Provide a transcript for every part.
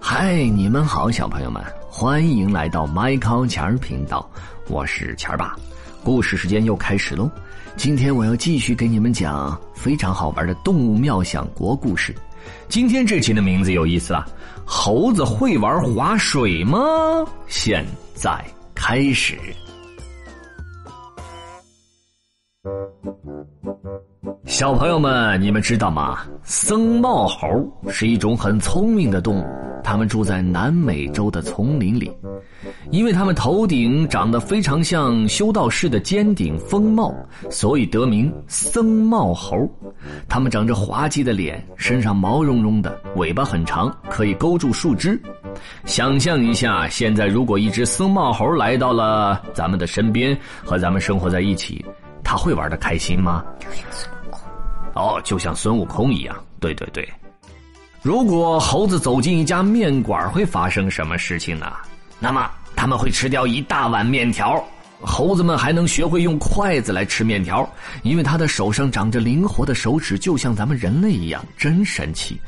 嗨，你们好，小朋友们，欢迎来到麦考钱儿频道，我是钱儿爸。故事时间又开始喽，今天我要继续给你们讲非常好玩的动物妙想国故事。今天这期的名字有意思了，猴子会玩划水吗？现在开始。小朋友们，你们知道吗？僧帽猴是一种很聪明的动物，它们住在南美洲的丛林里。因为他们头顶长得非常像修道士的尖顶风帽，所以得名僧帽猴。他们长着滑稽的脸，身上毛茸茸的，尾巴很长，可以勾住树枝。想象一下，现在如果一只僧帽猴来到了咱们的身边，和咱们生活在一起，它会玩的开心吗？哦，就像孙悟空一样。对对对，如果猴子走进一家面馆，会发生什么事情呢？那么他们会吃掉一大碗面条。猴子们还能学会用筷子来吃面条，因为他的手上长着灵活的手指，就像咱们人类一样，真神奇。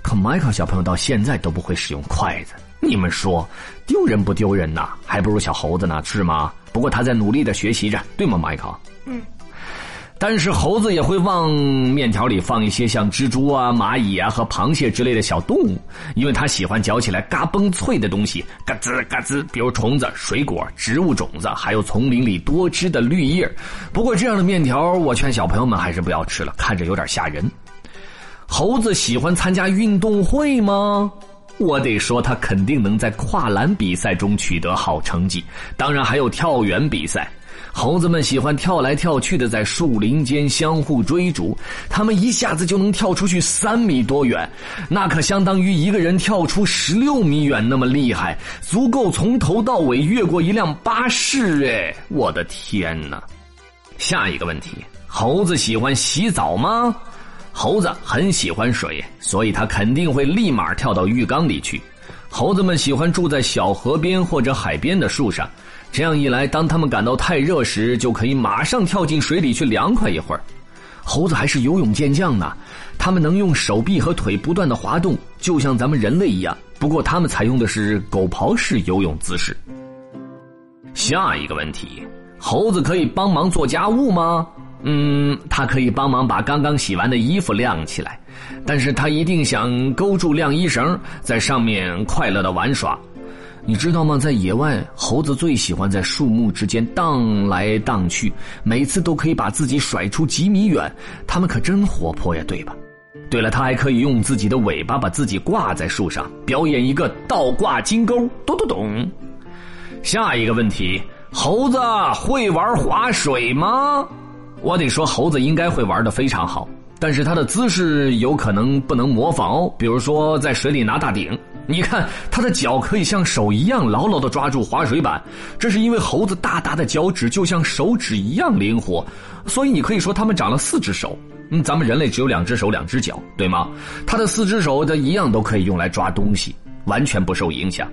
可迈克小朋友到现在都不会使用筷子，你们说丢人不丢人呐？还不如小猴子呢，是吗？不过他在努力的学习着，对吗，迈克？嗯。但是猴子也会往面条里放一些像蜘蛛啊、蚂蚁啊和螃蟹之类的小动物，因为它喜欢嚼起来嘎嘣脆的东西，嘎吱嘎吱，比如虫子、水果、植物种子，还有丛林里多汁的绿叶。不过这样的面条，我劝小朋友们还是不要吃了，看着有点吓人。猴子喜欢参加运动会吗？我得说，他肯定能在跨栏比赛中取得好成绩，当然还有跳远比赛。猴子们喜欢跳来跳去的，在树林间相互追逐。他们一下子就能跳出去三米多远，那可相当于一个人跳出十六米远那么厉害，足够从头到尾越过一辆巴士。哎，我的天哪！下一个问题：猴子喜欢洗澡吗？猴子很喜欢水，所以他肯定会立马跳到浴缸里去。猴子们喜欢住在小河边或者海边的树上。这样一来，当他们感到太热时，就可以马上跳进水里去凉快一会儿。猴子还是游泳健将呢，他们能用手臂和腿不断的滑动，就像咱们人类一样。不过，他们采用的是狗刨式游泳姿势。下一个问题：猴子可以帮忙做家务吗？嗯，它可以帮忙把刚刚洗完的衣服晾起来，但是他一定想勾住晾衣绳，在上面快乐的玩耍。你知道吗？在野外，猴子最喜欢在树木之间荡来荡去，每次都可以把自己甩出几米远。它们可真活泼呀，对吧？对了，它还可以用自己的尾巴把自己挂在树上，表演一个倒挂金钩。咚咚咚！下一个问题：猴子会玩划水吗？我得说，猴子应该会玩的非常好，但是它的姿势有可能不能模仿哦。比如说，在水里拿大顶。你看，它的脚可以像手一样牢牢的抓住滑水板，这是因为猴子大大的脚趾就像手指一样灵活，所以你可以说它们长了四只手。嗯，咱们人类只有两只手两只脚，对吗？它的四只手的一样都可以用来抓东西，完全不受影响。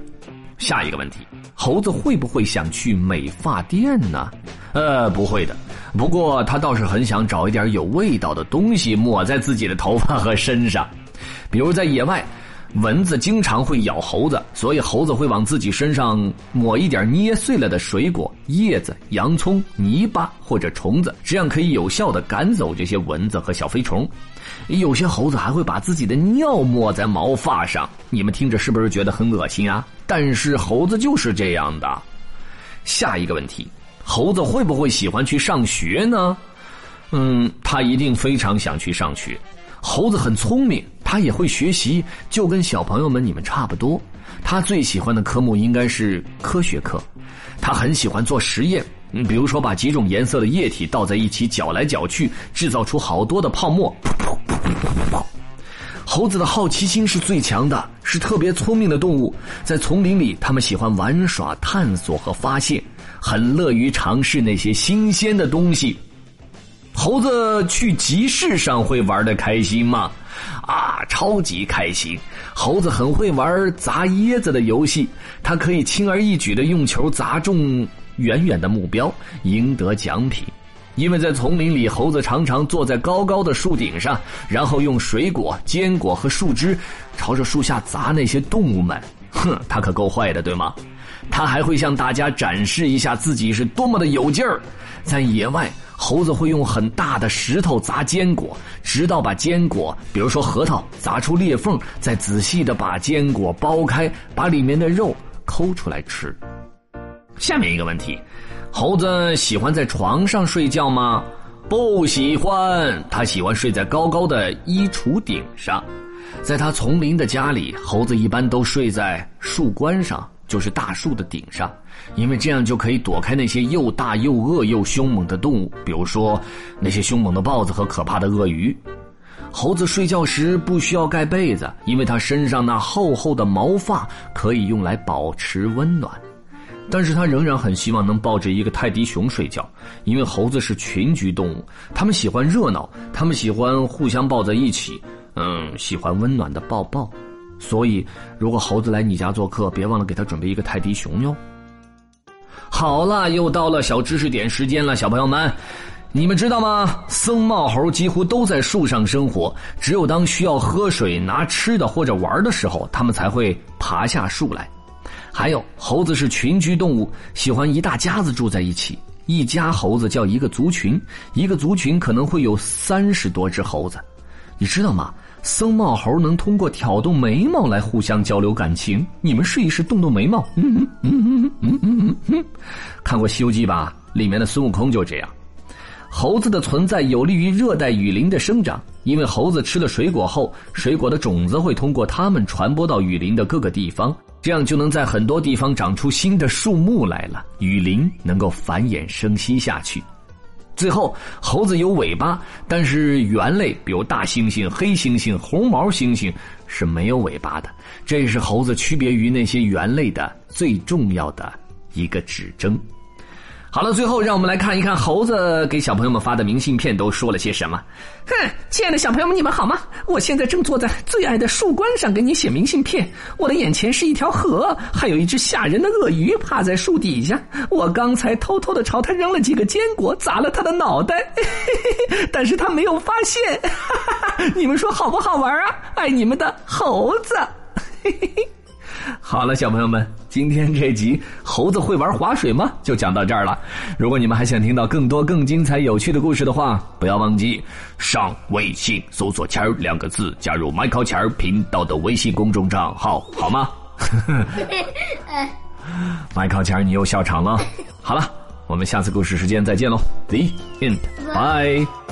下一个问题，猴子会不会想去美发店呢？呃，不会的。不过它倒是很想找一点有味道的东西抹在自己的头发和身上，比如在野外。蚊子经常会咬猴子，所以猴子会往自己身上抹一点捏碎了的水果、叶子、洋葱、泥巴或者虫子，这样可以有效的赶走这些蚊子和小飞虫。有些猴子还会把自己的尿抹在毛发上，你们听着是不是觉得很恶心啊？但是猴子就是这样的。下一个问题，猴子会不会喜欢去上学呢？嗯，他一定非常想去上学。猴子很聪明，他也会学习，就跟小朋友们你们差不多。他最喜欢的科目应该是科学课，他很喜欢做实验，嗯，比如说把几种颜色的液体倒在一起搅来搅去，制造出好多的泡沫。猴子的好奇心是最强的，是特别聪明的动物。在丛林里，他们喜欢玩耍、探索和发现，很乐于尝试那些新鲜的东西。猴子去集市上会玩的开心吗？啊，超级开心！猴子很会玩砸椰子的游戏，它可以轻而易举的用球砸中远远的目标，赢得奖品。因为在丛林里，猴子常常坐在高高的树顶上，然后用水果、坚果和树枝朝着树下砸那些动物们。哼，他可够坏的，对吗？他还会向大家展示一下自己是多么的有劲儿。在野外，猴子会用很大的石头砸坚果，直到把坚果，比如说核桃，砸出裂缝，再仔细的把坚果剥开，把里面的肉抠出来吃。下面一个问题：猴子喜欢在床上睡觉吗？不喜欢，他喜欢睡在高高的衣橱顶上。在他丛林的家里，猴子一般都睡在树冠上。就是大树的顶上，因为这样就可以躲开那些又大又恶又凶猛的动物，比如说那些凶猛的豹子和可怕的鳄鱼。猴子睡觉时不需要盖被子，因为它身上那厚厚的毛发可以用来保持温暖。但是它仍然很希望能抱着一个泰迪熊睡觉，因为猴子是群居动物，它们喜欢热闹，它们喜欢互相抱在一起，嗯，喜欢温暖的抱抱。所以，如果猴子来你家做客，别忘了给他准备一个泰迪熊哟。好了，又到了小知识点时间了，小朋友们，你们知道吗？僧帽猴几乎都在树上生活，只有当需要喝水、拿吃的或者玩的时候，它们才会爬下树来。还有，猴子是群居动物，喜欢一大家子住在一起。一家猴子叫一个族群，一个族群可能会有三十多只猴子，你知道吗？僧帽猴能通过挑动眉毛来互相交流感情，你们试一试动动眉毛。嗯嗯嗯嗯嗯嗯嗯，看过《西游记》吧？里面的孙悟空就这样。猴子的存在有利于热带雨林的生长，因为猴子吃了水果后，水果的种子会通过它们传播到雨林的各个地方，这样就能在很多地方长出新的树木来了，雨林能够繁衍生息下去。最后，猴子有尾巴，但是猿类，比如大猩猩、黑猩猩、红毛猩猩是没有尾巴的。这是猴子区别于那些猿类的最重要的一个指征。好了，最后让我们来看一看猴子给小朋友们发的明信片都说了些什么。哼，亲爱的小朋友们，你们好吗？我现在正坐在最爱的树冠上给你写明信片。我的眼前是一条河，还有一只吓人的鳄鱼趴在树底下。我刚才偷偷的朝它扔了几个坚果，砸了它的脑袋，嘿嘿嘿但是它没有发现。哈哈哈你们说好不好玩啊？爱你们的猴子。嘿嘿嘿好了，小朋友们，今天这集猴子会玩划水吗？就讲到这儿了。如果你们还想听到更多更精彩有趣的故事的话，不要忘记上微信搜索“钱儿”两个字，加入麦考钱儿频道的微信公众账号，好吗？麦考钱儿，你又笑场了。好了，我们下次故事时间再见喽。The end. Bye.